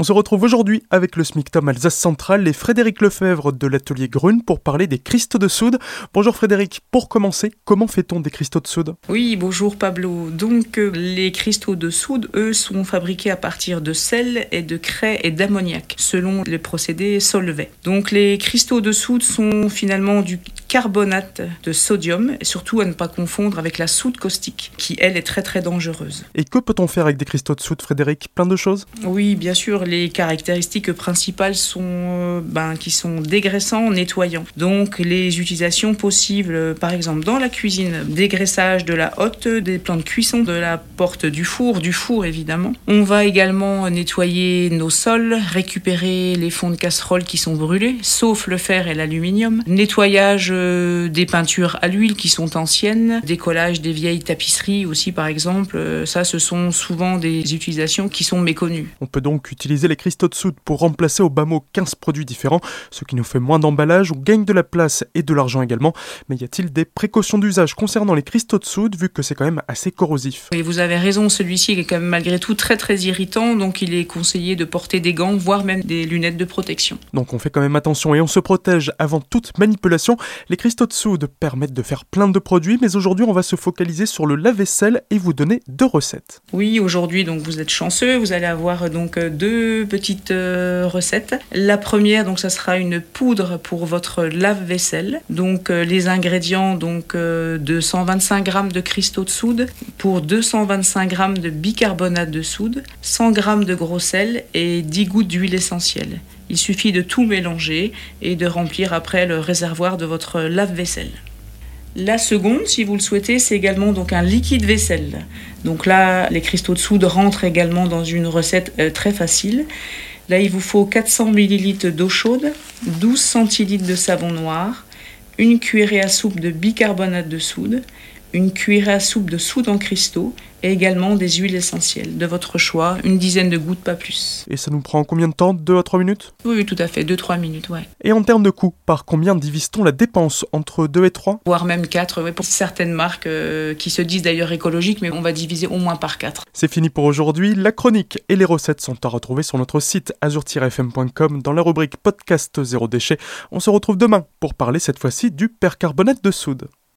On se retrouve aujourd'hui avec le SMICTOM Alsace Centrale et Frédéric Lefebvre de l'atelier Grune pour parler des cristaux de soude. Bonjour Frédéric, pour commencer, comment fait-on des cristaux de soude? Oui, bonjour Pablo. Donc euh, les cristaux de soude, eux, sont fabriqués à partir de sel et de craie et d'ammoniac, selon le procédé Solvay. Donc les cristaux de soude sont finalement du carbonate de sodium, et surtout à ne pas confondre avec la soude caustique, qui elle est très très dangereuse. Et que peut-on faire avec des cristaux de soude, Frédéric? Plein de choses? Oui, bien sûr, les caractéristiques principales sont euh, ben, qui sont dégraissants, nettoyants. Donc les utilisations possibles, par exemple dans la cuisine, dégraissage de la hotte, des plans de cuisson, de la porte du four, du four évidemment. On va également nettoyer nos sols, récupérer les fonds de casseroles qui sont brûlés, sauf le fer et l'aluminium. Nettoyage euh, des peintures à l'huile qui sont anciennes, décollage des vieilles tapisseries aussi par exemple. Euh, ça, ce sont souvent des utilisations qui sont méconnues. On peut donc utiliser les cristaux de soude pour remplacer au bas mot 15 produits différents, ce qui nous fait moins d'emballage, on gagne de la place et de l'argent également. Mais y a-t-il des précautions d'usage concernant les cristaux de soude vu que c'est quand même assez corrosif? Et vous avez raison, celui-ci est quand même malgré tout très très irritant, donc il est conseillé de porter des gants, voire même des lunettes de protection. Donc on fait quand même attention et on se protège avant toute manipulation. Les cristaux de soude permettent de faire plein de produits, mais aujourd'hui on va se focaliser sur le lave-vaisselle et vous donner deux recettes. Oui, aujourd'hui donc vous êtes chanceux, vous allez avoir donc deux petites euh, recettes. La première donc ça sera une poudre pour votre lave-vaisselle. Donc euh, les ingrédients donc euh, 225 g de cristaux de soude pour 225 g de bicarbonate de soude, 100 g de gros sel et 10 gouttes d'huile essentielle. Il suffit de tout mélanger et de remplir après le réservoir de votre lave-vaisselle. La seconde, si vous le souhaitez, c'est également donc un liquide vaisselle. Donc là, les cristaux de soude rentrent également dans une recette euh, très facile. Là, il vous faut 400 ml d'eau chaude, 12 centilitres de savon noir, une cuillerée à soupe de bicarbonate de soude, une cuillerée à soupe de soude en cristaux et également des huiles essentielles de votre choix, une dizaine de gouttes, pas plus. Et ça nous prend combien de temps 2 à 3 minutes Oui, oui, tout à fait, 2-3 minutes, ouais. Et en termes de coût, par combien divise-t-on la dépense Entre 2 et 3 Voire même 4, ouais, pour certaines marques euh, qui se disent d'ailleurs écologiques, mais on va diviser au moins par 4. C'est fini pour aujourd'hui, la chronique et les recettes sont à retrouver sur notre site azur-fm.com dans la rubrique podcast zéro déchet. On se retrouve demain pour parler cette fois-ci du percarbonate de soude.